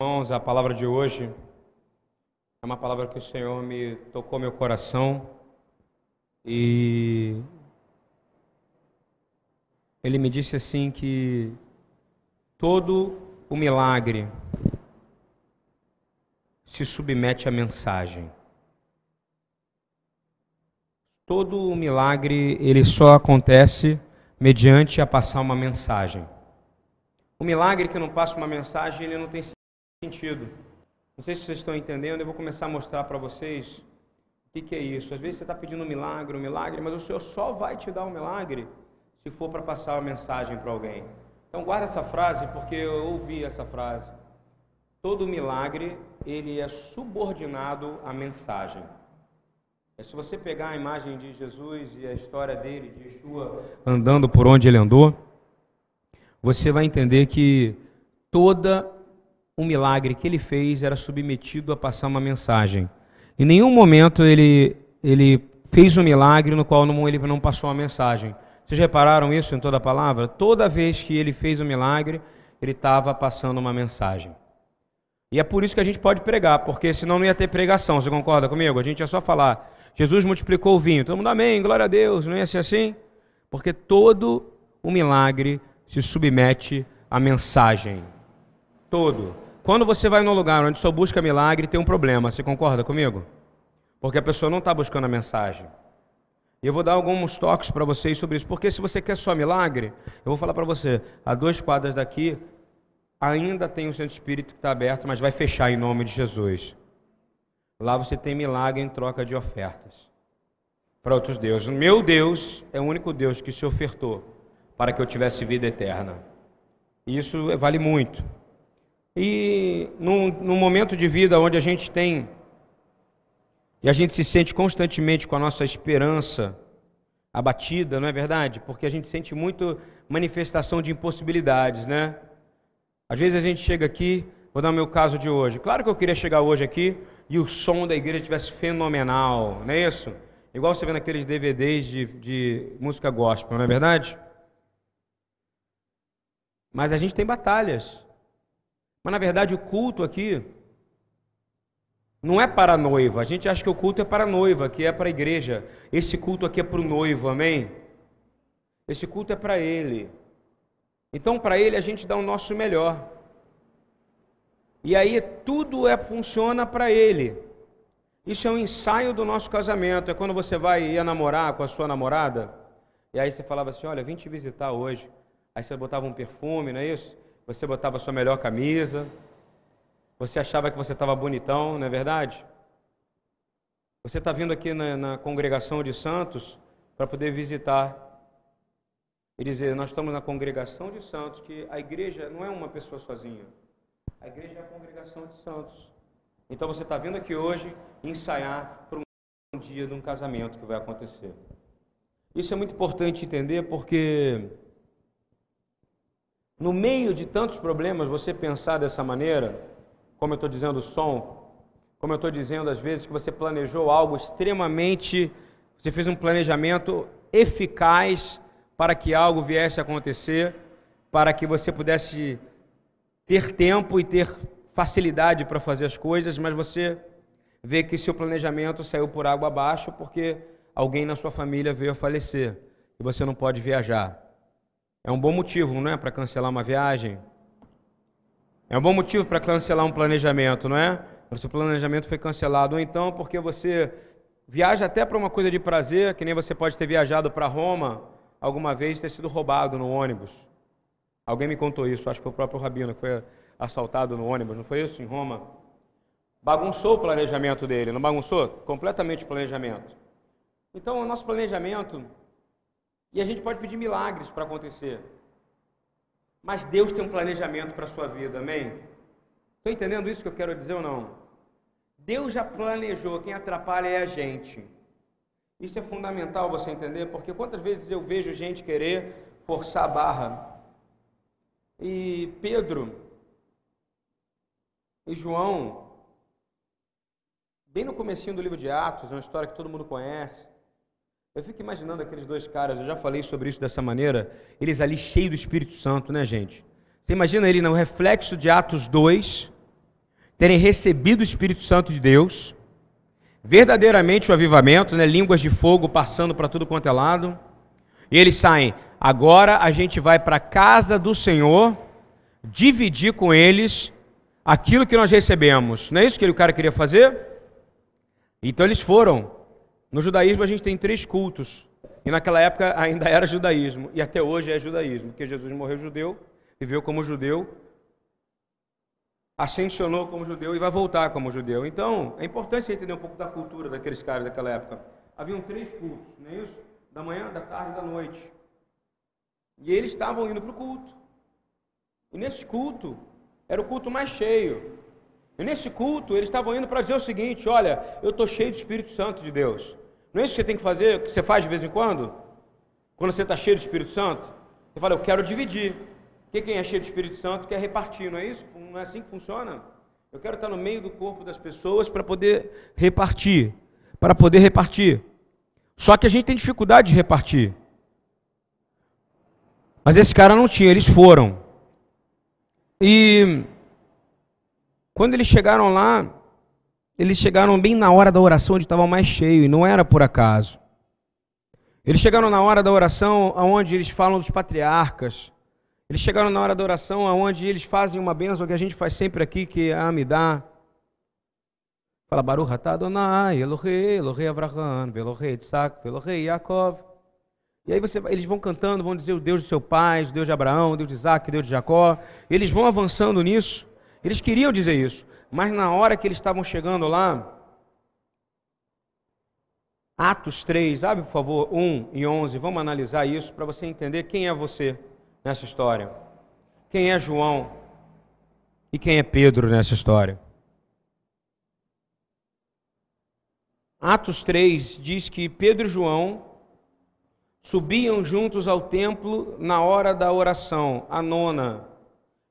Irmãos, a palavra de hoje é uma palavra que o Senhor me tocou meu coração e ele me disse assim que todo o milagre se submete à mensagem. Todo o milagre ele só acontece mediante a passar uma mensagem. O milagre que não passa uma mensagem, ele não tem sentido. Não sei se vocês estão entendendo, eu vou começar a mostrar para vocês o que, que, é isso. Às vezes você está pedindo um milagre, um milagre, mas o Senhor só vai te dar um milagre se for para passar uma mensagem para alguém. Então guarda essa frase, porque eu ouvi essa frase. Todo milagre, ele é subordinado à mensagem. É se você pegar a imagem de Jesus e a história dele, de Yeshua, andando por onde ele andou, você vai entender que toda um milagre que ele fez era submetido a passar uma mensagem. Em nenhum momento ele, ele fez um milagre no qual ele não passou uma mensagem. Vocês repararam isso em toda a palavra? Toda vez que ele fez um milagre, ele estava passando uma mensagem. E é por isso que a gente pode pregar, porque senão não ia ter pregação. Você concorda comigo? A gente ia só falar. Jesus multiplicou o vinho. Todo mundo, amém, glória a Deus. Não ia ser assim? Porque todo o milagre se submete à mensagem. Todo. Quando você vai num lugar onde só busca milagre, tem um problema. Você concorda comigo? Porque a pessoa não está buscando a mensagem. E eu vou dar alguns toques para vocês sobre isso. Porque se você quer só milagre, eu vou falar para você: a duas quadras daqui ainda tem o centro espírito que está aberto, mas vai fechar em nome de Jesus. Lá você tem milagre em troca de ofertas para outros deuses. Meu Deus é o único Deus que se ofertou para que eu tivesse vida eterna. E isso vale muito. E num, num momento de vida onde a gente tem, e a gente se sente constantemente com a nossa esperança abatida, não é verdade? Porque a gente sente muito manifestação de impossibilidades, né? Às vezes a gente chega aqui, vou dar o meu caso de hoje. Claro que eu queria chegar hoje aqui e o som da igreja estivesse fenomenal, não é isso? Igual você vê naqueles DVDs de, de música gospel, não é verdade? Mas a gente tem batalhas. Mas na verdade o culto aqui não é para a noiva. A gente acha que o culto é para a noiva, que é para a igreja. Esse culto aqui é para o noivo, amém? Esse culto é para ele. Então, para ele, a gente dá o nosso melhor. E aí tudo é, funciona para ele. Isso é um ensaio do nosso casamento. É quando você vai ia namorar com a sua namorada, e aí você falava assim: Olha, vim te visitar hoje. Aí você botava um perfume, não é isso? Você botava sua melhor camisa. Você achava que você estava bonitão, não é verdade? Você está vindo aqui na, na congregação de santos para poder visitar e dizer: Nós estamos na congregação de santos, que a igreja não é uma pessoa sozinha. A igreja é a congregação de santos. Então você está vindo aqui hoje ensaiar para um dia de um casamento que vai acontecer. Isso é muito importante entender porque no meio de tantos problemas, você pensar dessa maneira, como eu estou dizendo, o som, como eu estou dizendo às vezes que você planejou algo extremamente, você fez um planejamento eficaz para que algo viesse a acontecer, para que você pudesse ter tempo e ter facilidade para fazer as coisas, mas você vê que seu planejamento saiu por água abaixo porque alguém na sua família veio a falecer e você não pode viajar. É um bom motivo, não é? Para cancelar uma viagem. É um bom motivo para cancelar um planejamento, não é? O planejamento foi cancelado. Ou então porque você viaja até para uma coisa de prazer, que nem você pode ter viajado para Roma alguma vez e ter sido roubado no ônibus. Alguém me contou isso, acho que foi o próprio Rabino que foi assaltado no ônibus, não foi isso? Em Roma. Bagunçou o planejamento dele, não bagunçou? Completamente o planejamento. Então, o nosso planejamento e a gente pode pedir milagres para acontecer. Mas Deus tem um planejamento para a sua vida, amém? Estou entendendo isso que eu quero dizer ou não? Deus já planejou, quem atrapalha é a gente. Isso é fundamental você entender, porque quantas vezes eu vejo gente querer forçar a barra. E Pedro e João, bem no comecinho do livro de Atos, é uma história que todo mundo conhece. Eu fico imaginando aqueles dois caras, eu já falei sobre isso dessa maneira, eles ali cheios do Espírito Santo, né, gente? Você imagina ele no reflexo de Atos 2, terem recebido o Espírito Santo de Deus, verdadeiramente o avivamento, né, línguas de fogo passando para tudo quanto é lado, e eles saem, agora a gente vai para a casa do Senhor, dividir com eles aquilo que nós recebemos. Não é isso que o cara queria fazer? Então eles foram. No judaísmo a gente tem três cultos. E naquela época ainda era judaísmo. E até hoje é judaísmo. Porque Jesus morreu judeu, viveu como judeu, ascensionou como judeu e vai voltar como judeu. Então, é importante entender um pouco da cultura daqueles caras daquela época. Haviam três cultos, não é isso? Da manhã, da tarde e da noite. E eles estavam indo para o culto. E nesse culto, era o culto mais cheio. E nesse culto, eles estavam indo para dizer o seguinte: olha, eu estou cheio do Espírito Santo de Deus. Não é isso que você tem que fazer, que você faz de vez em quando? Quando você está cheio do Espírito Santo? Você fala, eu quero dividir. Porque quem é cheio do Espírito Santo quer repartir, não é isso? Não é assim que funciona? Eu quero estar no meio do corpo das pessoas para poder repartir. Para poder repartir. Só que a gente tem dificuldade de repartir. Mas esse cara não tinha, eles foram. E quando eles chegaram lá, eles chegaram bem na hora da oração onde estava mais cheio, e não era por acaso. Eles chegaram na hora da oração onde eles falam dos patriarcas. Eles chegaram na hora da oração onde eles fazem uma bênção que a gente faz sempre aqui, que é a Amidá. Fala, Baruch atah Adonai, Elohei, Elohei Avraham, Elohei Isaac, Elohei Yaakov. E aí você, eles vão cantando, vão dizer o Deus de seu pai, o Deus de Abraão, o Deus de Isaac, o Deus de Jacó. Eles vão avançando nisso. Eles queriam dizer isso. Mas na hora que eles estavam chegando lá, Atos 3, abre por favor 1 e 11, vamos analisar isso para você entender quem é você nessa história. Quem é João e quem é Pedro nessa história. Atos 3 diz que Pedro e João subiam juntos ao templo na hora da oração, a nona.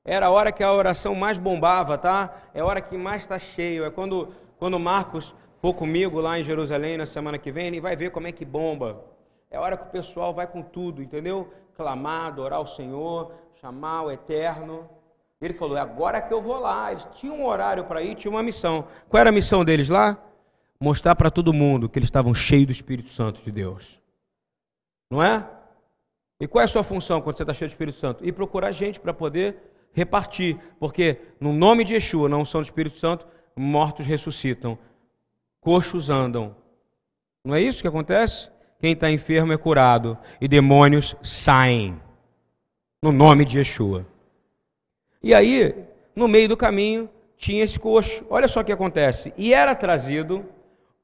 Era a hora que a oração mais bombava, tá? É a hora que mais está cheio. É quando, quando Marcos for comigo lá em Jerusalém na semana que vem, ele vai ver como é que bomba. É a hora que o pessoal vai com tudo, entendeu? Clamar, adorar o Senhor, chamar o Eterno. Ele falou: é agora que eu vou lá. Eles tinham um horário para ir, tinha uma missão. Qual era a missão deles lá? Mostrar para todo mundo que eles estavam cheios do Espírito Santo de Deus. Não é? E qual é a sua função quando você está cheio do Espírito Santo? Ir procurar gente para poder repartir, porque no nome de Yeshua, não são do Espírito Santo, mortos ressuscitam, coxos andam. Não é isso que acontece? Quem está enfermo é curado e demônios saem. No nome de Yeshua. E aí, no meio do caminho, tinha esse coxo. Olha só o que acontece. E era trazido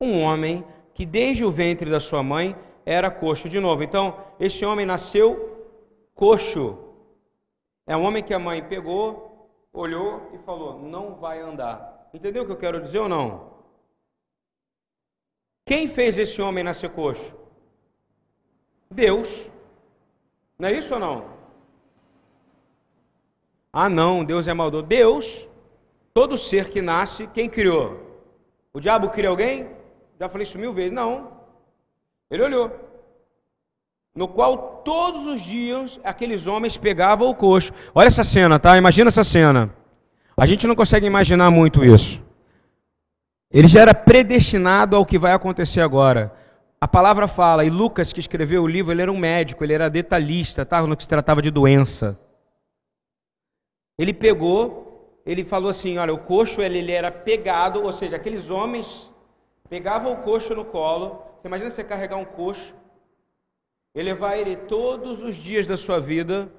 um homem que desde o ventre da sua mãe era coxo de novo. Então, esse homem nasceu coxo. É um homem que a mãe pegou, olhou e falou: não vai andar. Entendeu o que eu quero dizer ou não? Quem fez esse homem nascer coxo? Deus. Não é isso ou não? Ah, não, Deus é maldoso. Deus, todo ser que nasce, quem criou? O diabo cria alguém? Já falei isso mil vezes. Não. Ele olhou. No qual todos os dias aqueles homens pegavam o coxo. Olha essa cena, tá? Imagina essa cena. A gente não consegue imaginar muito isso. Ele já era predestinado ao que vai acontecer agora. A palavra fala, e Lucas, que escreveu o livro, ele era um médico, ele era detalhista, tá? no que se tratava de doença. Ele pegou, ele falou assim: olha, o coxo ele, ele era pegado, ou seja, aqueles homens pegavam o coxo no colo, você imagina você carregar um coxo e levar ele todos os dias da sua vida.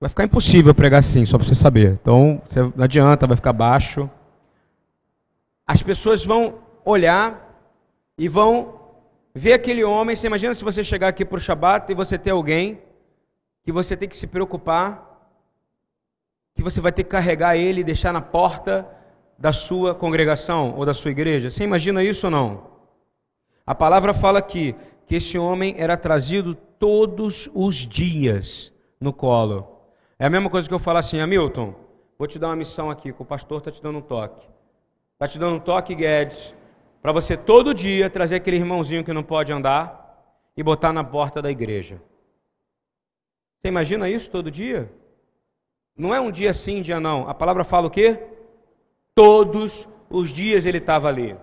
Vai ficar impossível pregar assim, só para você saber. Então, você não adianta, vai ficar baixo. As pessoas vão olhar e vão ver aquele homem. Você imagina se você chegar aqui para o Shabat e você ter alguém que você tem que se preocupar, que você vai ter que carregar ele e deixar na porta da sua congregação ou da sua igreja. Você imagina isso ou não? A palavra fala aqui que esse homem era trazido todos os dias no colo. É a mesma coisa que eu falar assim, Hamilton, vou te dar uma missão aqui, que o pastor está te dando um toque. Está te dando um toque, Guedes, para você todo dia trazer aquele irmãozinho que não pode andar e botar na porta da igreja. Você imagina isso todo dia? Não é um dia sim, dia não. A palavra fala o quê? Todos os dias ele estava ali.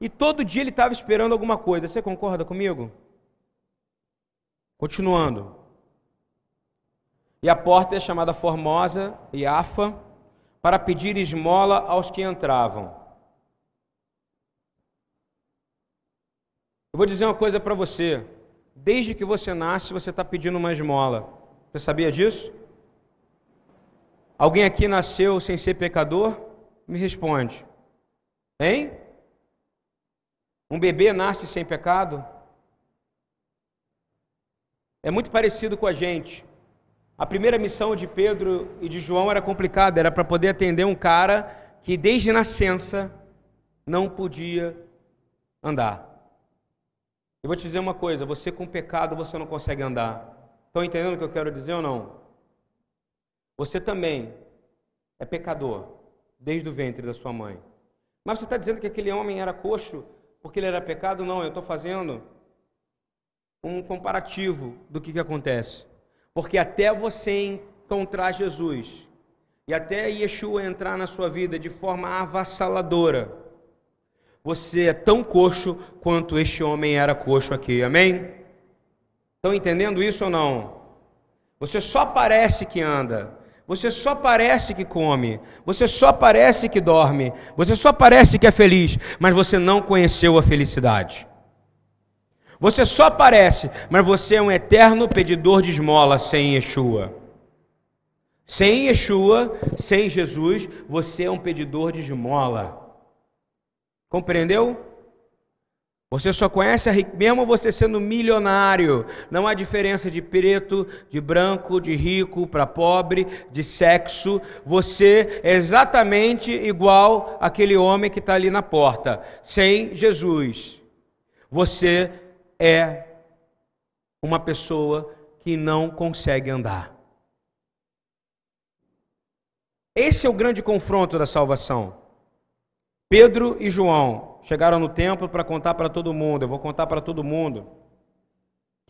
E todo dia ele estava esperando alguma coisa. Você concorda comigo? Continuando. E a porta é chamada Formosa e Afa para pedir esmola aos que entravam. Eu vou dizer uma coisa para você. Desde que você nasce, você está pedindo uma esmola. Você sabia disso? Alguém aqui nasceu sem ser pecador? Me responde. Hein? Um bebê nasce sem pecado? É muito parecido com a gente. A primeira missão de Pedro e de João era complicada, era para poder atender um cara que desde nascença não podia andar. Eu vou te dizer uma coisa: você com pecado você não consegue andar. Estão entendendo o que eu quero dizer ou não? Você também é pecador desde o ventre da sua mãe. Mas você está dizendo que aquele homem era coxo porque ele era pecado? Não, eu estou fazendo um comparativo do que, que acontece. Porque até você encontrar Jesus e até Yeshua entrar na sua vida de forma avassaladora, você é tão coxo quanto este homem era coxo aqui. Amém? Estão entendendo isso ou não? Você só parece que anda, você só parece que come, você só parece que dorme, você só parece que é feliz, mas você não conheceu a felicidade. Você só parece, mas você é um eterno pedidor de esmola sem Yeshua. Sem Yeshua, sem Jesus, você é um pedidor de esmola. Compreendeu? Você só conhece a riqueza, mesmo você sendo milionário, não há diferença de preto, de branco, de rico para pobre, de sexo. Você é exatamente igual aquele homem que está ali na porta, sem Jesus. Você é uma pessoa que não consegue andar. Esse é o grande confronto da salvação. Pedro e João chegaram no templo para contar para todo mundo. Eu vou contar para todo mundo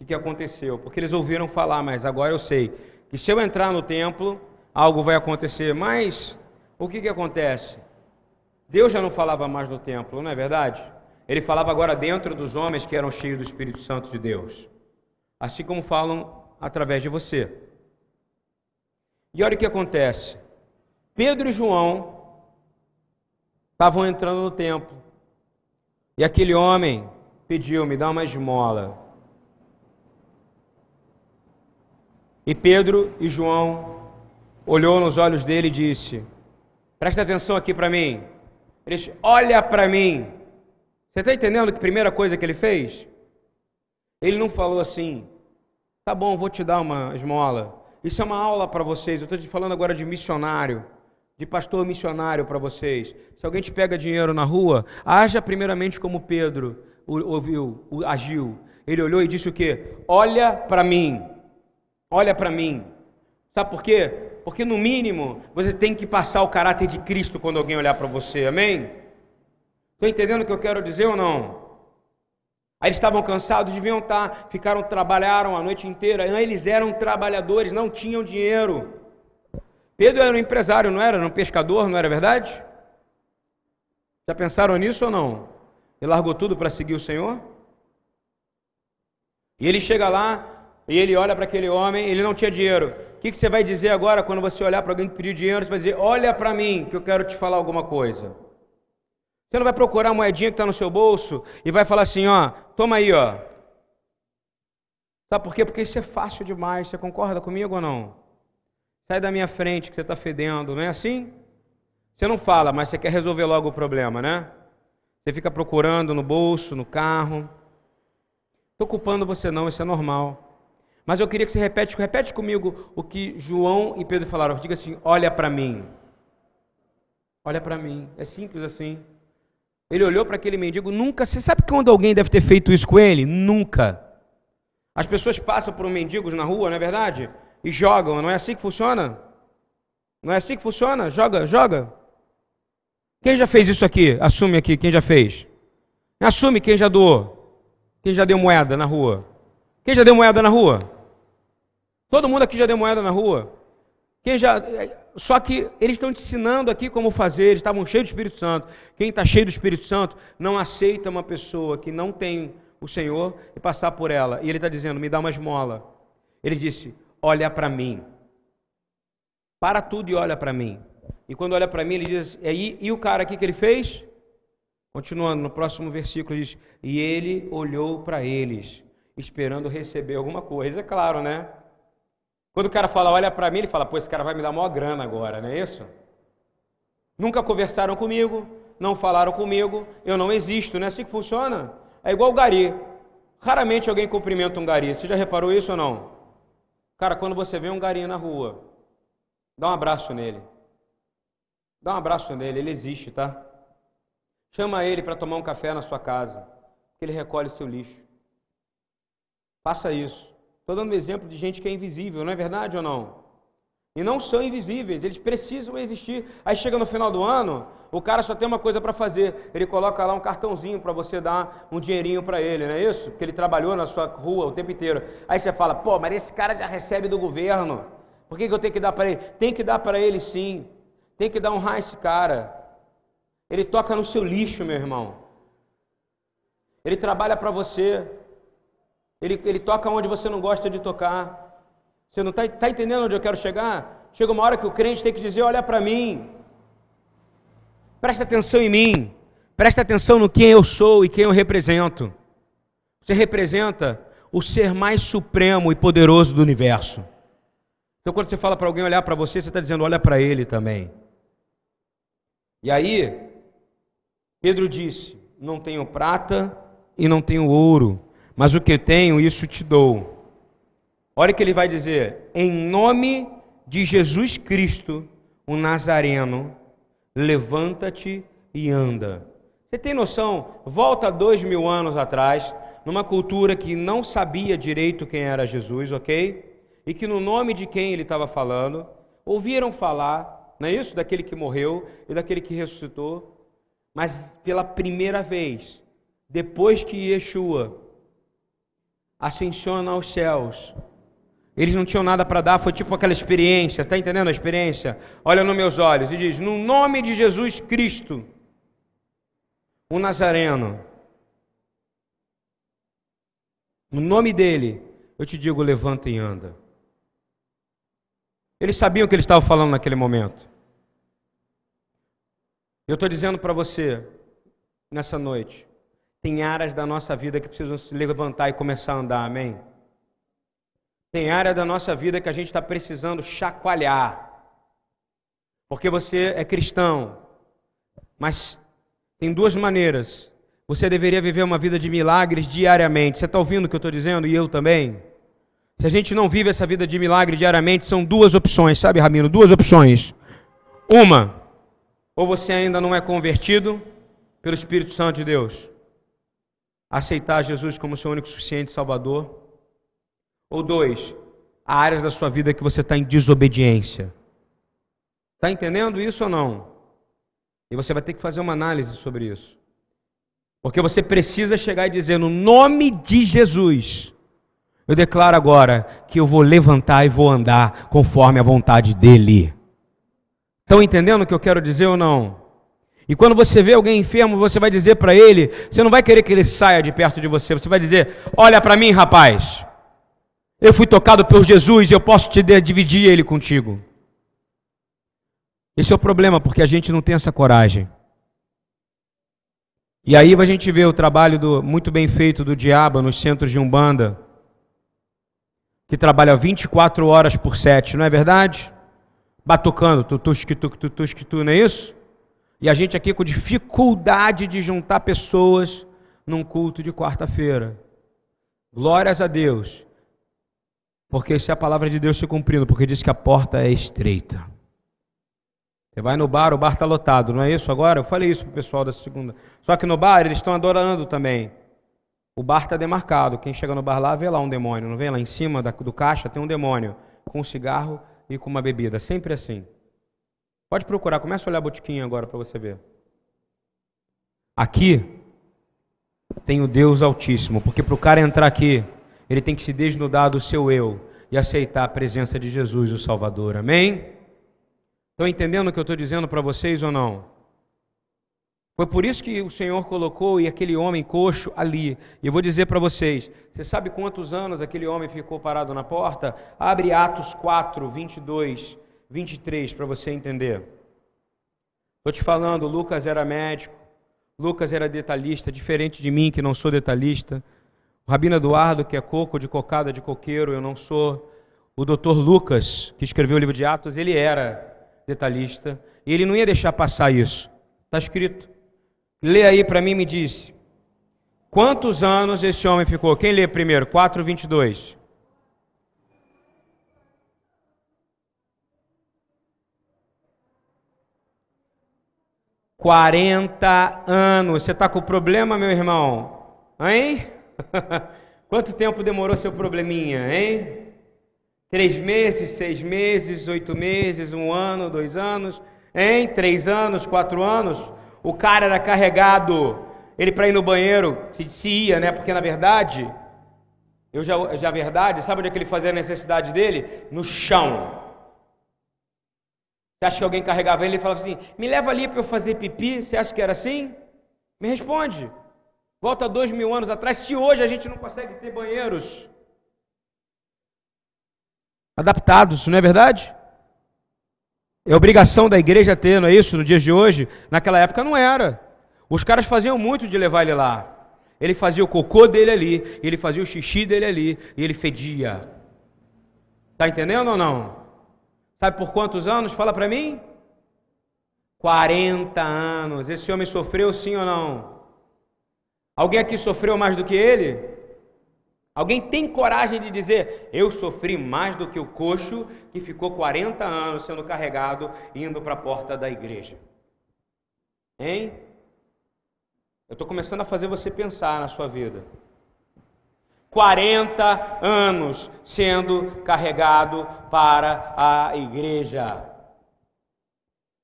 o que, aconteceu, porque eles ouviram falar, mas agora eu sei que se eu entrar no templo, algo vai acontecer. Mas o que, que acontece? Deus já não falava mais no templo, não é verdade? Ele falava agora dentro dos homens que eram cheios do Espírito Santo de Deus, assim como falam através de você. E olha o que acontece: Pedro e João estavam entrando no templo. E aquele homem pediu: me dá uma esmola. E Pedro e João olhou nos olhos dele e disse: Presta atenção aqui para mim. Olha para mim. Você está entendendo que a primeira coisa que ele fez? Ele não falou assim: Tá bom, vou te dar uma esmola. Isso é uma aula para vocês. Eu estou te falando agora de missionário de pastor missionário para vocês. Se alguém te pega dinheiro na rua, haja primeiramente como Pedro ouviu, agiu. Ele olhou e disse o quê? Olha para mim. Olha para mim. Sabe por quê? Porque no mínimo você tem que passar o caráter de Cristo quando alguém olhar para você. Amém? Estou entendendo o que eu quero dizer ou não? Aí eles estavam cansados, deviam estar, ficaram, trabalharam a noite inteira. Eles eram trabalhadores, não tinham dinheiro. Pedro era um empresário, não era? Era um pescador, não era verdade? Já pensaram nisso ou não? Ele largou tudo para seguir o Senhor? E ele chega lá e ele olha para aquele homem, ele não tinha dinheiro. O que, que você vai dizer agora quando você olhar para alguém que pediu dinheiro? Você vai dizer: Olha para mim, que eu quero te falar alguma coisa. Você não vai procurar a moedinha que está no seu bolso e vai falar assim: Ó, toma aí, ó. Sabe por quê? Porque isso é fácil demais. Você concorda comigo ou não? Sai da minha frente que você está fedendo, não é assim? Você não fala, mas você quer resolver logo o problema, né? Você fica procurando no bolso, no carro. Estou culpando você não, isso é normal. Mas eu queria que você repete, repete comigo o que João e Pedro falaram. Diga assim: olha para mim. Olha para mim. É simples assim. Ele olhou para aquele mendigo, nunca. Você sabe quando alguém deve ter feito isso com ele? Nunca. As pessoas passam por mendigos na rua, não é verdade? e jogam. Não é assim que funciona? Não é assim que funciona? Joga, joga. Quem já fez isso aqui? Assume aqui, quem já fez? Assume quem já doou. Quem já deu moeda na rua? Quem já deu moeda na rua? Todo mundo aqui já deu moeda na rua. Quem já. Só que eles estão te ensinando aqui como fazer, eles estavam cheios do Espírito Santo. Quem está cheio do Espírito Santo não aceita uma pessoa que não tem o Senhor e passar por ela. E ele está dizendo: me dá uma esmola. Ele disse: olha para mim. Para tudo e olha para mim. E quando olha para mim, ele diz: e, e o cara aqui que ele fez? Continuando, no próximo versículo diz: E ele olhou para eles, esperando receber alguma coisa, é claro, né? Quando o cara fala, olha para mim, ele fala, pô, esse cara vai me dar maior grana agora, não é isso? Nunca conversaram comigo, não falaram comigo, eu não existo, não é assim que funciona? É igual o gari. Raramente alguém cumprimenta um gari. Você já reparou isso ou não? Cara, quando você vê um gari na rua, dá um abraço nele. Dá um abraço nele, ele existe, tá? Chama ele para tomar um café na sua casa, que ele recolhe seu lixo. Faça isso. Estou dando um exemplo de gente que é invisível, não é verdade ou não? E não são invisíveis, eles precisam existir. Aí chega no final do ano, o cara só tem uma coisa para fazer, ele coloca lá um cartãozinho para você dar um dinheirinho para ele, não é isso? Porque ele trabalhou na sua rua o tempo inteiro. Aí você fala, pô, mas esse cara já recebe do governo, por que, que eu tenho que dar para ele? Tem que dar para ele sim, tem que dar honrar esse cara. Ele toca no seu lixo, meu irmão. Ele trabalha para você. Ele, ele toca onde você não gosta de tocar. Você não está tá entendendo onde eu quero chegar? Chega uma hora que o crente tem que dizer: olha para mim. Presta atenção em mim. Presta atenção no quem eu sou e quem eu represento. Você representa o ser mais supremo e poderoso do universo. Então, quando você fala para alguém olhar para você, você está dizendo: olha para ele também. E aí, Pedro disse: Não tenho prata e não tenho ouro, mas o que tenho, isso te dou. Olha o que ele vai dizer: Em nome de Jesus Cristo, o Nazareno, levanta-te e anda. Você tem noção? Volta dois mil anos atrás, numa cultura que não sabia direito quem era Jesus, ok? E que no nome de quem ele estava falando, ouviram falar, não é isso? Daquele que morreu e daquele que ressuscitou. Mas pela primeira vez, depois que Yeshua ascensiona aos céus, eles não tinham nada para dar, foi tipo aquela experiência, está entendendo a experiência? Olha nos meus olhos e diz: No nome de Jesus Cristo, o Nazareno, no nome dele, eu te digo: levanta e anda. Eles sabiam o que ele estava falando naquele momento. Eu estou dizendo para você, nessa noite, tem áreas da nossa vida que precisam se levantar e começar a andar, amém? Tem área da nossa vida que a gente está precisando chacoalhar. Porque você é cristão, mas tem duas maneiras. Você deveria viver uma vida de milagres diariamente. Você está ouvindo o que eu estou dizendo? E eu também. Se a gente não vive essa vida de milagre diariamente, são duas opções, sabe, Ramiro? Duas opções. Uma, ou você ainda não é convertido pelo Espírito Santo de Deus? Aceitar Jesus como seu único suficiente Salvador? Ou dois, há áreas da sua vida que você está em desobediência. Está entendendo isso ou não? E você vai ter que fazer uma análise sobre isso. Porque você precisa chegar e dizer, no nome de Jesus, eu declaro agora que eu vou levantar e vou andar conforme a vontade dEle. Estão entendendo o que eu quero dizer ou não? E quando você vê alguém enfermo, você vai dizer para ele, você não vai querer que ele saia de perto de você, você vai dizer: Olha para mim, rapaz, eu fui tocado por Jesus e eu posso te dividir ele contigo. Esse é o problema, porque a gente não tem essa coragem. E aí a gente vê o trabalho do, muito bem feito do diabo nos centros de Umbanda, que trabalha 24 horas por 7, não é verdade? batucando, tutusque, tutusque, tu, não é isso? E a gente aqui com dificuldade de juntar pessoas num culto de quarta-feira. Glórias a Deus. Porque se a palavra de Deus se cumprindo, porque diz que a porta é estreita. Você vai no bar, o bar está lotado, não é isso agora? Eu falei isso para o pessoal da segunda. Só que no bar eles estão adorando também. O bar está demarcado. Quem chega no bar lá vê lá um demônio, não vê lá em cima do caixa tem um demônio com um cigarro e com uma bebida. Sempre assim. Pode procurar, começa a olhar a botiquinha agora para você ver. Aqui tem o Deus Altíssimo, porque para o cara entrar aqui, ele tem que se desnudar do seu eu e aceitar a presença de Jesus, o Salvador. Amém? Estão entendendo o que eu estou dizendo para vocês ou não? Foi por isso que o Senhor colocou e aquele homem coxo ali. E eu vou dizer para vocês: você sabe quantos anos aquele homem ficou parado na porta? Abre Atos 4, 22, 23 para você entender. Estou te falando, Lucas era médico, Lucas era detalhista, diferente de mim que não sou detalhista. O Rabino Eduardo, que é coco de cocada de coqueiro, eu não sou. O doutor Lucas, que escreveu o livro de Atos, ele era detalhista. E ele não ia deixar passar isso. Está escrito. Lê aí para mim e me diz. Quantos anos esse homem ficou? Quem lê primeiro? 4, 22. Quarenta anos. Você está com problema, meu irmão? Hein? Quanto tempo demorou seu probleminha, hein? Três meses, seis meses, oito meses, um ano, dois anos, hein? Três anos, quatro anos? o cara era carregado, ele para ir no banheiro, se, se ia, né? Porque na verdade, eu já, já verdade, sabe onde é que ele fazia a necessidade dele? No chão. Você acha que alguém carregava ele e falava assim: me leva ali para eu fazer pipi? Você acha que era assim? Me responde. Volta dois mil anos atrás, se hoje a gente não consegue ter banheiros adaptados, não é verdade? É obrigação da igreja ter, não é isso? No dia de hoje? Naquela época não era. Os caras faziam muito de levar ele lá. Ele fazia o cocô dele ali, ele fazia o xixi dele ali, e ele fedia. Tá entendendo ou não? Sabe por quantos anos? Fala para mim. 40 anos. Esse homem sofreu sim ou não? Alguém aqui sofreu mais do que ele? Alguém tem coragem de dizer: Eu sofri mais do que o coxo que ficou 40 anos sendo carregado indo para a porta da igreja? Hein? Eu estou começando a fazer você pensar na sua vida. 40 anos sendo carregado para a igreja.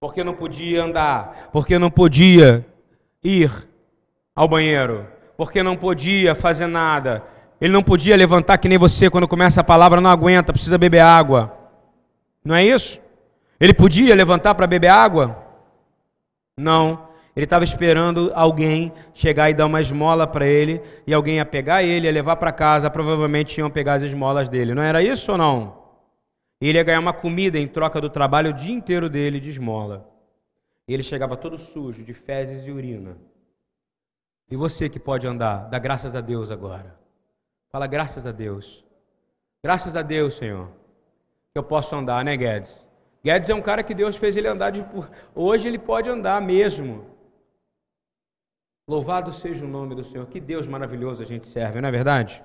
Porque não podia andar, porque não podia ir ao banheiro, porque não podia fazer nada ele não podia levantar que nem você quando começa a palavra, não aguenta, precisa beber água. Não é isso? Ele podia levantar para beber água? Não. Ele estava esperando alguém chegar e dar uma esmola para ele, e alguém ia pegar ele, ia levar para casa, provavelmente iam pegar as esmolas dele. Não era isso ou não? Ele ia ganhar uma comida em troca do trabalho o dia inteiro dele de esmola. E ele chegava todo sujo, de fezes e urina. E você que pode andar, dá graças a Deus agora. Fala, graças a Deus. Graças a Deus, Senhor, que eu posso andar, né, Guedes? Guedes é um cara que Deus fez ele andar de. Hoje ele pode andar mesmo. Louvado seja o nome do Senhor. Que Deus maravilhoso a gente serve, não é verdade?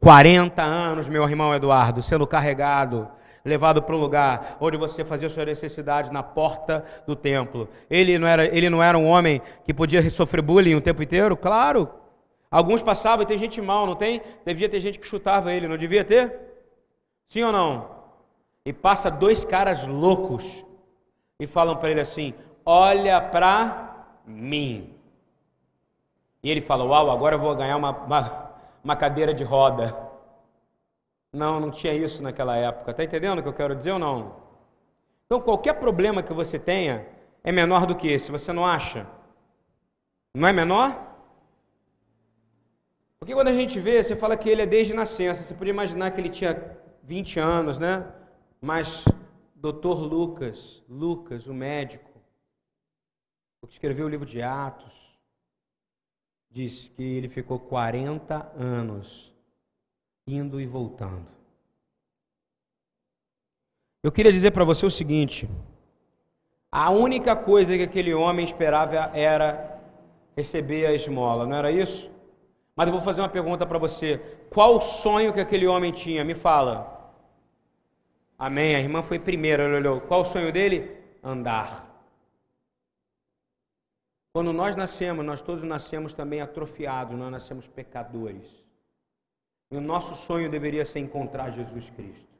40 anos, meu irmão Eduardo, sendo carregado, levado para um lugar onde você fazia sua necessidade na porta do templo. Ele não era, ele não era um homem que podia sofrer bullying o tempo inteiro? Claro, Alguns passavam e tem gente mal, não tem? Devia ter gente que chutava ele, não devia ter? Sim ou não? E passa dois caras loucos e falam para ele assim: Olha para mim. E ele fala: Uau, agora eu vou ganhar uma, uma, uma cadeira de roda. Não, não tinha isso naquela época. Está entendendo o que eu quero dizer ou não? Então, qualquer problema que você tenha é menor do que esse, você não acha? Não é menor? Porque quando a gente vê, você fala que ele é desde nascença. Você podia imaginar que ele tinha 20 anos, né? Mas doutor Lucas, Lucas, o médico, o que escreveu o livro de Atos, disse que ele ficou 40 anos indo e voltando. Eu queria dizer para você o seguinte: a única coisa que aquele homem esperava era receber a esmola, não era isso? Mas eu vou fazer uma pergunta para você. Qual o sonho que aquele homem tinha? Me fala. Amém. A irmã foi primeira, olhou. Qual o sonho dele? Andar. Quando nós nascemos, nós todos nascemos também atrofiados, nós nascemos pecadores. E o nosso sonho deveria ser encontrar Jesus Cristo.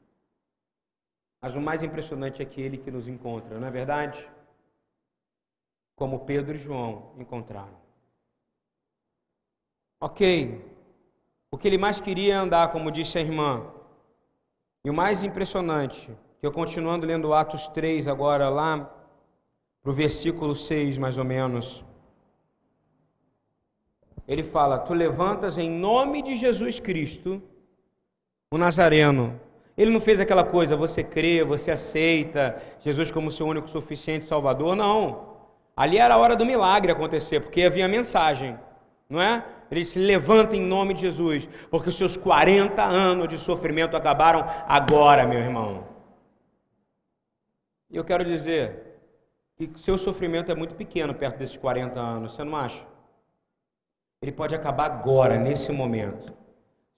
Mas o mais impressionante é que ele que nos encontra, não é verdade? Como Pedro e João encontraram. Ok. O que ele mais queria é andar, como disse a irmã. E o mais impressionante, que eu continuando lendo Atos 3 agora, lá para o versículo 6 mais ou menos. Ele fala: Tu levantas em nome de Jesus Cristo, o Nazareno. Ele não fez aquela coisa, você crê, você aceita Jesus como seu único suficiente Salvador. Não. Ali era a hora do milagre acontecer, porque havia mensagem, não é? Ele se levanta em nome de Jesus, porque os seus 40 anos de sofrimento acabaram agora, meu irmão. E eu quero dizer que seu sofrimento é muito pequeno perto desses 40 anos, você não acha? Ele pode acabar agora, nesse momento.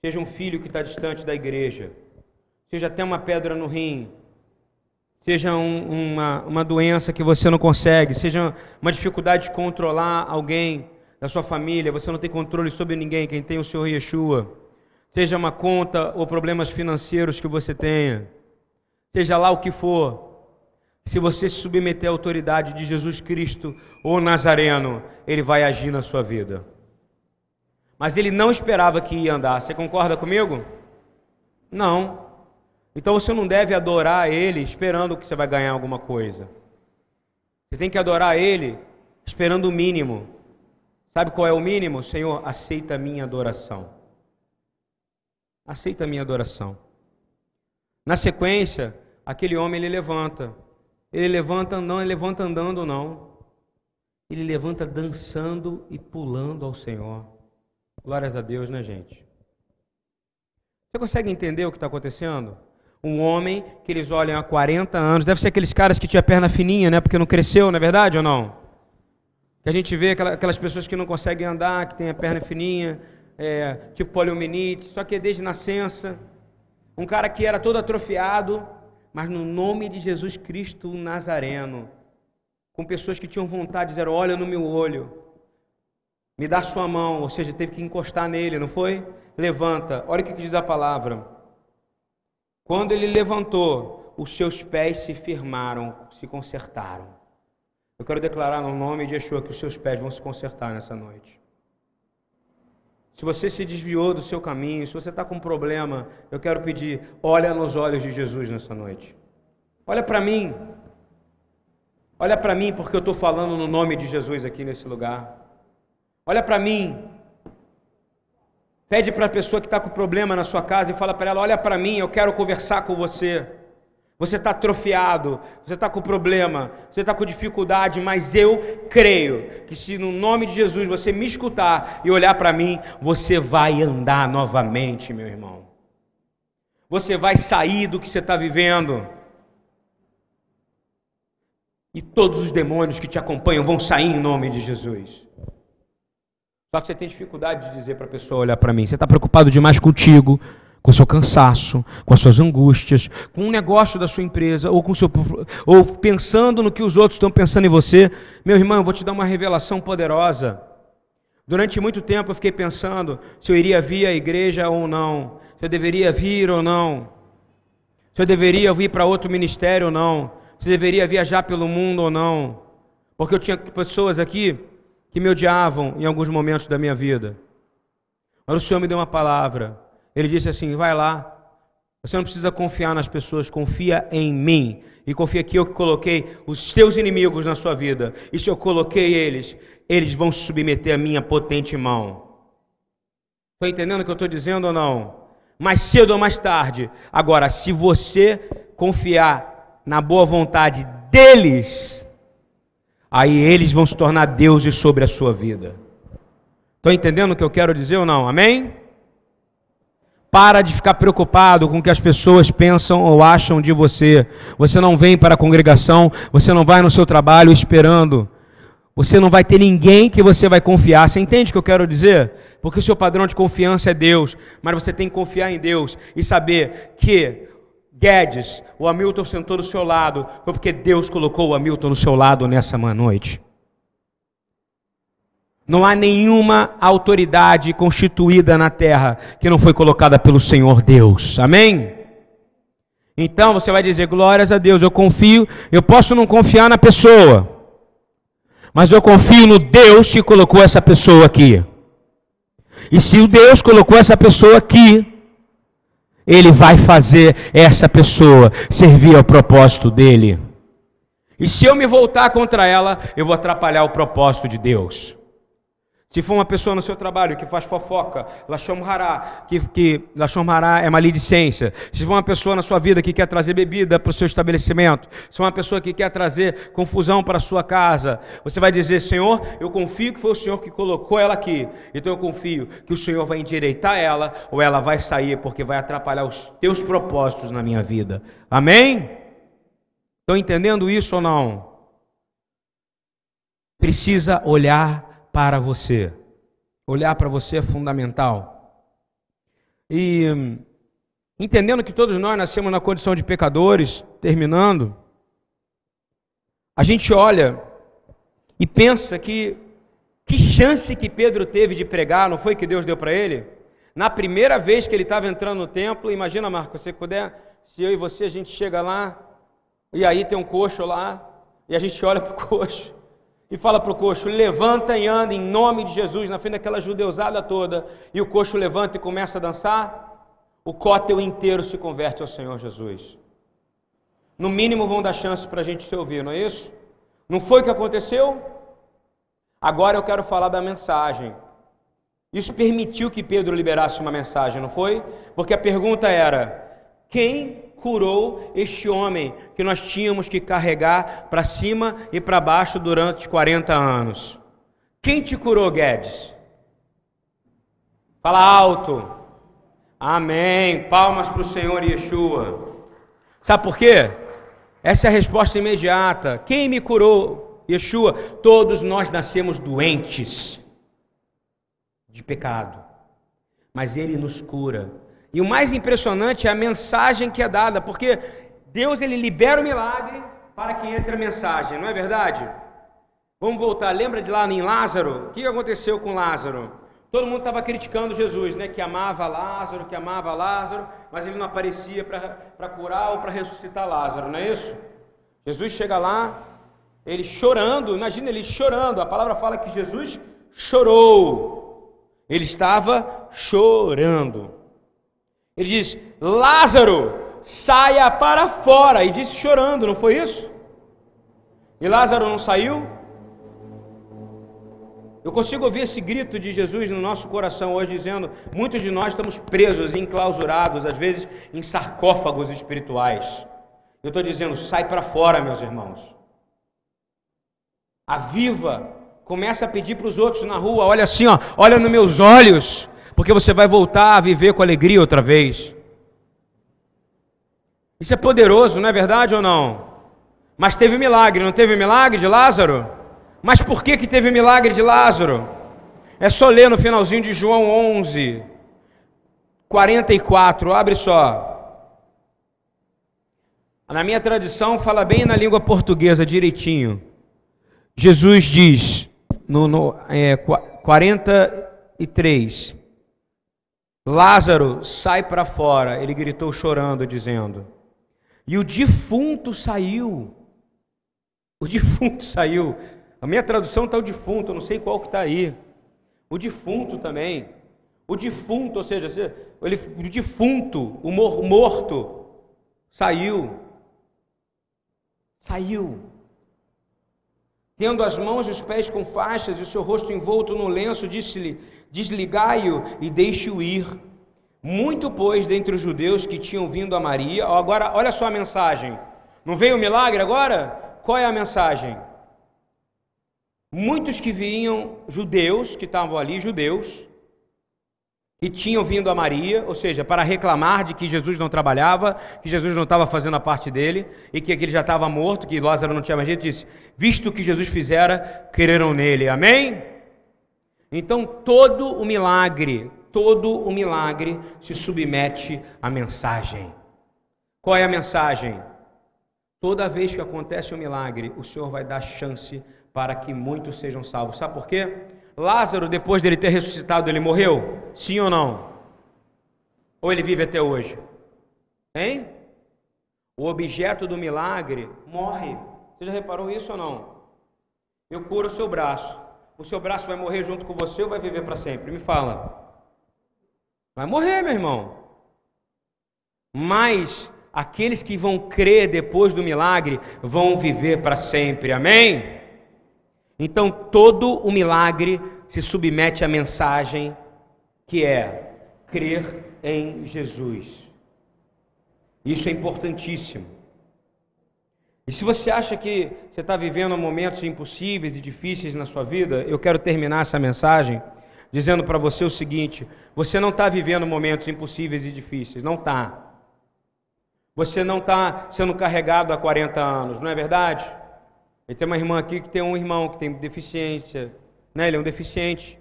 Seja um filho que está distante da igreja, seja até uma pedra no rim, seja um, uma, uma doença que você não consegue, seja uma dificuldade de controlar alguém da sua família, você não tem controle sobre ninguém, quem tem o Senhor Yeshua, seja uma conta ou problemas financeiros que você tenha, seja lá o que for, se você se submeter à autoridade de Jesus Cristo ou Nazareno, ele vai agir na sua vida. Mas ele não esperava que ia andar. Você concorda comigo? Não. Então você não deve adorar ele esperando que você vai ganhar alguma coisa. Você tem que adorar ele esperando o mínimo. Sabe qual é o mínimo? Senhor, aceita a minha adoração. Aceita a minha adoração. Na sequência, aquele homem ele levanta. Ele levanta não, ele levanta andando não. Ele levanta dançando e pulando ao Senhor. Glórias a Deus, né, gente? Você consegue entender o que está acontecendo? Um homem que eles olham há 40 anos, deve ser aqueles caras que tinha perna fininha, né? Porque não cresceu, não é verdade ou não? Que a gente vê aquelas pessoas que não conseguem andar, que tem a perna fininha, é, tipo poliomielite, só que é desde nascença. Um cara que era todo atrofiado, mas no nome de Jesus Cristo Nazareno, com pessoas que tinham vontade de dizer: Olha no meu olho, me dá sua mão, ou seja, teve que encostar nele, não foi? Levanta. Olha o que diz a palavra. Quando ele levantou, os seus pés se firmaram, se consertaram. Eu quero declarar no nome de Yeshua que os seus pés vão se consertar nessa noite. Se você se desviou do seu caminho, se você está com um problema, eu quero pedir, olha nos olhos de Jesus nessa noite. Olha para mim. Olha para mim, porque eu estou falando no nome de Jesus aqui nesse lugar. Olha para mim. Pede para a pessoa que está com problema na sua casa e fala para ela: Olha para mim, eu quero conversar com você. Você está atrofiado, você está com problema, você está com dificuldade, mas eu creio que se no nome de Jesus você me escutar e olhar para mim, você vai andar novamente, meu irmão. Você vai sair do que você está vivendo. E todos os demônios que te acompanham vão sair em nome de Jesus. Só que você tem dificuldade de dizer para a pessoa olhar para mim. Você está preocupado demais contigo, com o seu cansaço, com as suas angústias, com um negócio da sua empresa, ou com seu, ou pensando no que os outros estão pensando em você. Meu irmão, eu vou te dar uma revelação poderosa. Durante muito tempo eu fiquei pensando se eu iria vir à igreja ou não, se eu deveria vir ou não, se eu deveria vir para outro ministério ou não, se eu deveria viajar pelo mundo ou não, porque eu tinha pessoas aqui que me odiavam em alguns momentos da minha vida. Mas o Senhor me deu uma palavra. Ele disse assim: vai lá. Você não precisa confiar nas pessoas, confia em mim. E confia que eu que coloquei os teus inimigos na sua vida. E se eu coloquei eles, eles vão se submeter à minha potente mão. Estou entendendo o que eu estou dizendo ou não? Mais cedo ou mais tarde. Agora, se você confiar na boa vontade deles, aí eles vão se tornar deuses sobre a sua vida. Estão entendendo o que eu quero dizer ou não? Amém? Para de ficar preocupado com o que as pessoas pensam ou acham de você. Você não vem para a congregação, você não vai no seu trabalho esperando. Você não vai ter ninguém que você vai confiar. Você entende o que eu quero dizer? Porque o seu padrão de confiança é Deus, mas você tem que confiar em Deus e saber que Guedes, o Hamilton sentou do seu lado, foi porque Deus colocou o Hamilton do seu lado nessa noite. Não há nenhuma autoridade constituída na terra que não foi colocada pelo Senhor Deus. Amém? Então você vai dizer: glórias a Deus, eu confio, eu posso não confiar na pessoa, mas eu confio no Deus que colocou essa pessoa aqui. E se o Deus colocou essa pessoa aqui, ele vai fazer essa pessoa servir ao propósito dele. E se eu me voltar contra ela, eu vou atrapalhar o propósito de Deus. Se for uma pessoa no seu trabalho que faz fofoca, Lashon Hará, que, que Lashon Hará é maledicência. Se for uma pessoa na sua vida que quer trazer bebida para o seu estabelecimento, se for uma pessoa que quer trazer confusão para a sua casa, você vai dizer, Senhor, eu confio que foi o Senhor que colocou ela aqui. Então eu confio que o Senhor vai endireitar ela ou ela vai sair porque vai atrapalhar os teus propósitos na minha vida. Amém? Estão entendendo isso ou não? Precisa olhar para você. Olhar para você é fundamental. E entendendo que todos nós nascemos na condição de pecadores, terminando, a gente olha e pensa que que chance que Pedro teve de pregar, não foi que Deus deu para ele? Na primeira vez que ele estava entrando no templo, imagina, Marco, se puder, se eu e você a gente chega lá e aí tem um coxo lá e a gente olha para o coxo e fala para o coxo: levanta e anda em nome de Jesus, na frente daquela judeusada toda, e o coxo levanta e começa a dançar, o cótel inteiro se converte ao Senhor Jesus. No mínimo vão dar chance para a gente se ouvir, não é isso? Não foi o que aconteceu? Agora eu quero falar da mensagem. Isso permitiu que Pedro liberasse uma mensagem, não foi? Porque a pergunta era: quem curou este homem que nós tínhamos que carregar para cima e para baixo durante 40 anos. Quem te curou, Guedes? Fala alto. Amém. Palmas para o Senhor Yeshua. Sabe por quê? Essa é a resposta imediata. Quem me curou? Yeshua. Todos nós nascemos doentes de pecado, mas Ele nos cura e o mais impressionante é a mensagem que é dada, porque Deus ele libera o milagre para que entre a mensagem, não é verdade? Vamos voltar, lembra de lá em Lázaro? O que aconteceu com Lázaro? Todo mundo estava criticando Jesus, né? Que amava Lázaro, que amava Lázaro, mas ele não aparecia para curar ou para ressuscitar Lázaro, não é isso? Jesus chega lá, ele chorando, imagina ele chorando, a palavra fala que Jesus chorou, ele estava chorando. Ele diz: Lázaro, saia para fora. E disse chorando, não foi isso? E Lázaro não saiu? Eu consigo ouvir esse grito de Jesus no nosso coração hoje, dizendo: muitos de nós estamos presos, enclausurados, às vezes em sarcófagos espirituais. Eu estou dizendo: sai para fora, meus irmãos. A viva começa a pedir para os outros na rua: olha assim, ó, olha nos meus olhos, porque você vai voltar a viver com alegria outra vez. Isso é poderoso, não é verdade ou não? Mas teve milagre, não teve milagre de Lázaro? Mas por que, que teve milagre de Lázaro? É só ler no finalzinho de João 11, 44, abre só. Na minha tradição, fala bem na língua portuguesa, direitinho. Jesus diz, no, no é, 43, Lázaro, sai para fora. Ele gritou chorando, dizendo. E o defunto saiu. O defunto saiu. A minha tradução está o defunto, não sei qual que está aí. O defunto também. O defunto, ou seja, ele, o defunto, o morto, saiu. Saiu. Tendo as mãos e os pés com faixas e o seu rosto envolto no lenço, disse-lhe: desligai-o e deixe-o ir. Muito, pois, dentre os judeus que tinham vindo a Maria, agora, olha só a mensagem. Não veio o milagre agora? Qual é a mensagem? Muitos que vinham, judeus, que estavam ali, judeus, que tinham vindo a Maria, ou seja, para reclamar de que Jesus não trabalhava, que Jesus não estava fazendo a parte dele, e que ele já estava morto, que Lázaro não tinha mais jeito, disse, visto o que Jesus fizera, creram nele. Amém? Então todo o milagre, todo o milagre se submete à mensagem. Qual é a mensagem? Toda vez que acontece um milagre, o Senhor vai dar chance para que muitos sejam salvos. Sabe por quê? Lázaro, depois dele ter ressuscitado, ele morreu? Sim ou não? Ou ele vive até hoje? Hein? O objeto do milagre morre. Você já reparou isso ou não? Eu curo o seu braço o seu braço vai morrer junto com você ou vai viver para sempre? Me fala. Vai morrer, meu irmão. mas aqueles que vão crer depois do milagre vão viver para sempre. Amém? Então, todo o milagre se submete à mensagem que é crer em Jesus. Isso é importantíssimo. E se você acha que você está vivendo momentos impossíveis e difíceis na sua vida, eu quero terminar essa mensagem dizendo para você o seguinte: você não está vivendo momentos impossíveis e difíceis, não está. Você não está sendo carregado há 40 anos, não é verdade? E tem uma irmã aqui que tem um irmão que tem deficiência, né? Ele é um deficiente.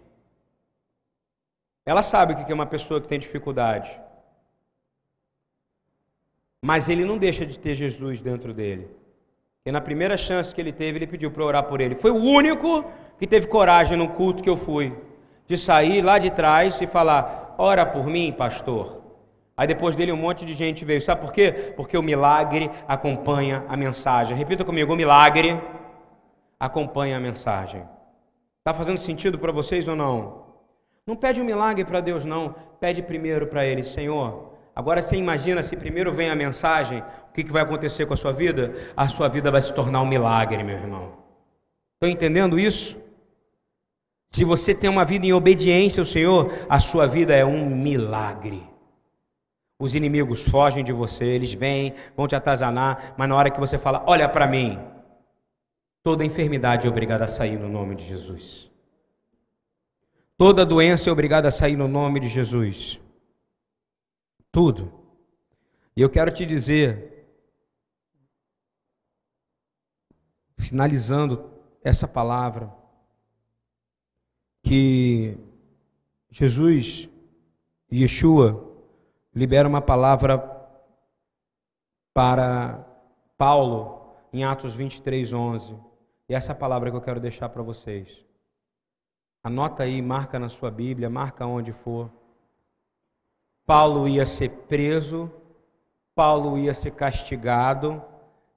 Ela sabe o que é uma pessoa que tem dificuldade. Mas ele não deixa de ter Jesus dentro dele. E na primeira chance que ele teve, ele pediu para orar por ele. Foi o único que teve coragem no culto que eu fui, de sair lá de trás e falar: Ora por mim, pastor. Aí depois dele um monte de gente veio. Sabe por quê? Porque o milagre acompanha a mensagem. Repita comigo: o milagre acompanha a mensagem. Está fazendo sentido para vocês ou não? Não pede um milagre para Deus, não. Pede primeiro para Ele, Senhor. Agora você imagina se primeiro vem a mensagem, que, que vai acontecer com a sua vida? A sua vida vai se tornar um milagre, meu irmão. Estão entendendo isso? Se você tem uma vida em obediência ao Senhor, a sua vida é um milagre. Os inimigos fogem de você, eles vêm, vão te atazanar, mas na hora que você fala, olha para mim, toda enfermidade é obrigada a sair no nome de Jesus. Toda doença é obrigada a sair no nome de Jesus. Tudo. E eu quero te dizer, finalizando essa palavra, que Jesus, Yeshua, libera uma palavra para Paulo em Atos 23, 11. E essa palavra que eu quero deixar para vocês. Anota aí, marca na sua Bíblia, marca onde for. Paulo ia ser preso, Paulo ia ser castigado.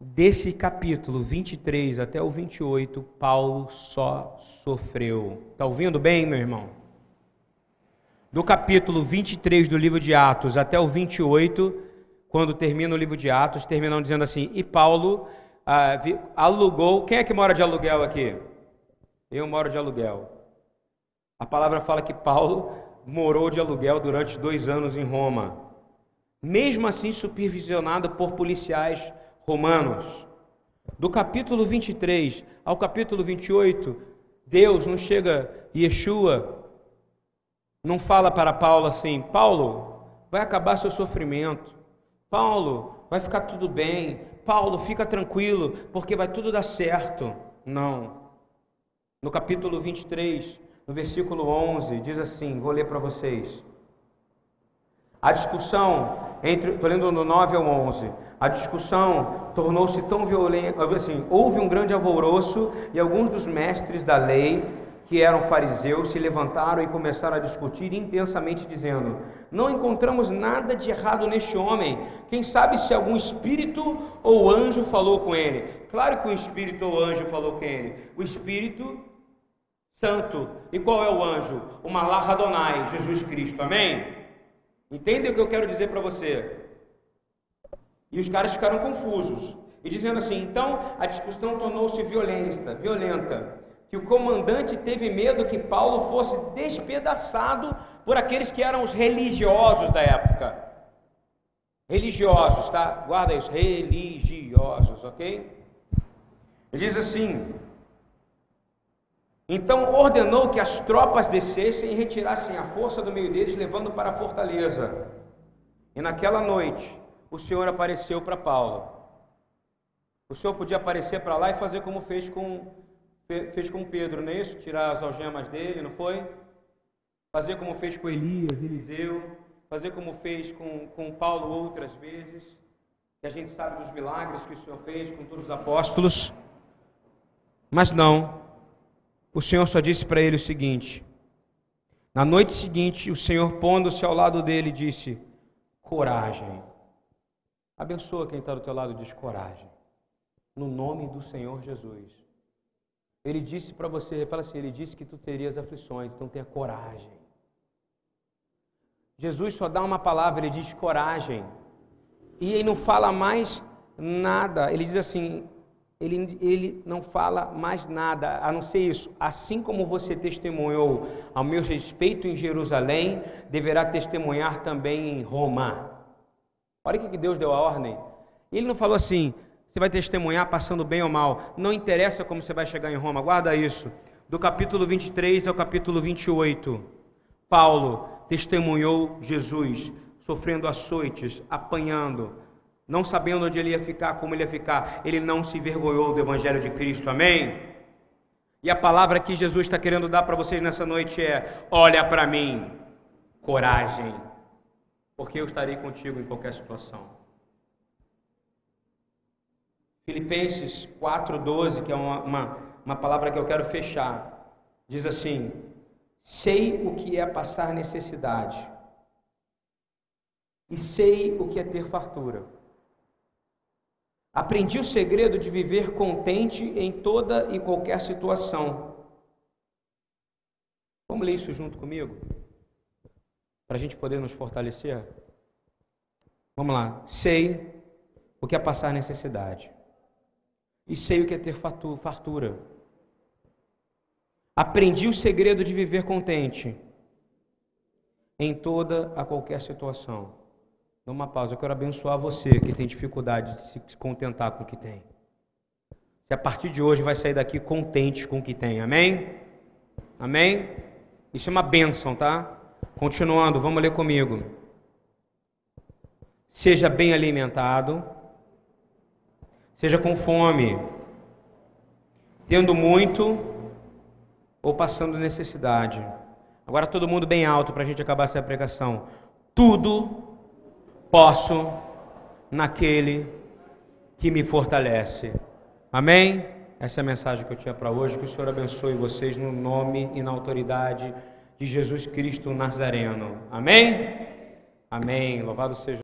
Desse capítulo 23 até o 28, Paulo só sofreu. Está ouvindo bem, meu irmão? do capítulo 23 do livro de Atos até o 28, quando termina o livro de Atos, terminam dizendo assim: E Paulo ah, alugou. Quem é que mora de aluguel aqui? Eu moro de aluguel. A palavra fala que Paulo morou de aluguel durante dois anos em Roma, mesmo assim supervisionado por policiais romanos. Do capítulo 23 ao capítulo 28, Deus não chega, Yeshua não fala para Paulo assim: Paulo, vai acabar seu sofrimento. Paulo, vai ficar tudo bem. Paulo, fica tranquilo, porque vai tudo dar certo. Não. No capítulo 23, no versículo 11, diz assim: vou ler para vocês. A discussão entre, estou lendo no 9 ao 11. A discussão tornou-se tão violenta, assim, houve um grande alvoroço e alguns dos mestres da lei que eram fariseus, se levantaram e começaram a discutir intensamente, dizendo: Não encontramos nada de errado neste homem. Quem sabe se algum espírito ou anjo falou com ele? Claro que o espírito ou anjo falou com ele. O espírito santo. E qual é o anjo? O Malach Adonai, Jesus Cristo. Amém? Entendem o que eu quero dizer para você? E os caras ficaram confusos. E dizendo assim: então a discussão tornou-se violenta, violenta que o comandante teve medo que Paulo fosse despedaçado por aqueles que eram os religiosos da época. Religiosos, tá? Guarda isso, religiosos, ok? Ele diz assim: Então ordenou que as tropas descessem e retirassem a força do meio deles, levando para a fortaleza. E naquela noite, o Senhor apareceu para Paulo. O Senhor podia aparecer para lá e fazer como fez com fez com Pedro, não é isso? Tirar as algemas dele, não foi? Fazer como fez com Elias, Eliseu, fazer como fez com, com Paulo outras vezes, que a gente sabe dos milagres que o Senhor fez com todos os apóstolos. Mas não, o Senhor só disse para ele o seguinte: na noite seguinte, o Senhor, pondo-se ao lado dele, disse: coragem. Abençoa quem está do teu lado, diz coragem. No nome do Senhor Jesus. Ele disse para você, fala assim, ele disse que tu terias aflições, então tenha coragem. Jesus só dá uma palavra, ele diz coragem. E ele não fala mais nada. Ele diz assim: ele, ele não fala mais nada, a não ser isso. Assim como você testemunhou ao meu respeito em Jerusalém, deverá testemunhar também em Roma. Olha o que Deus deu a ordem. Ele não falou assim: você vai testemunhar passando bem ou mal. Não interessa como você vai chegar em Roma, guarda isso. Do capítulo 23 ao capítulo 28, Paulo testemunhou Jesus, sofrendo açoites, apanhando, não sabendo onde ele ia ficar, como ele ia ficar, ele não se envergonhou do Evangelho de Cristo, amém? E a palavra que Jesus está querendo dar para vocês nessa noite é: olha para mim, coragem, porque eu estarei contigo em qualquer situação. Filipenses 4,12, que é uma, uma, uma palavra que eu quero fechar, diz assim: Sei o que é passar necessidade, e sei o que é ter fartura. Aprendi o segredo de viver contente em toda e qualquer situação. Vamos ler isso junto comigo? Para a gente poder nos fortalecer? Vamos lá. Sei o que é passar necessidade. E sei o que é ter fartura. Aprendi o segredo de viver contente em toda a qualquer situação. Dá uma pausa. Eu quero abençoar você que tem dificuldade de se contentar com o que tem. Se a partir de hoje vai sair daqui contente com o que tem. Amém? Amém? Isso é uma bênção, tá? Continuando, vamos ler comigo. Seja bem alimentado, seja com fome, tendo muito ou passando necessidade. Agora todo mundo bem alto para a gente acabar essa pregação. Tudo posso naquele que me fortalece. Amém? Essa é a mensagem que eu tinha para hoje. Que o Senhor abençoe vocês no nome e na autoridade de Jesus Cristo Nazareno. Amém? Amém. Louvado seja.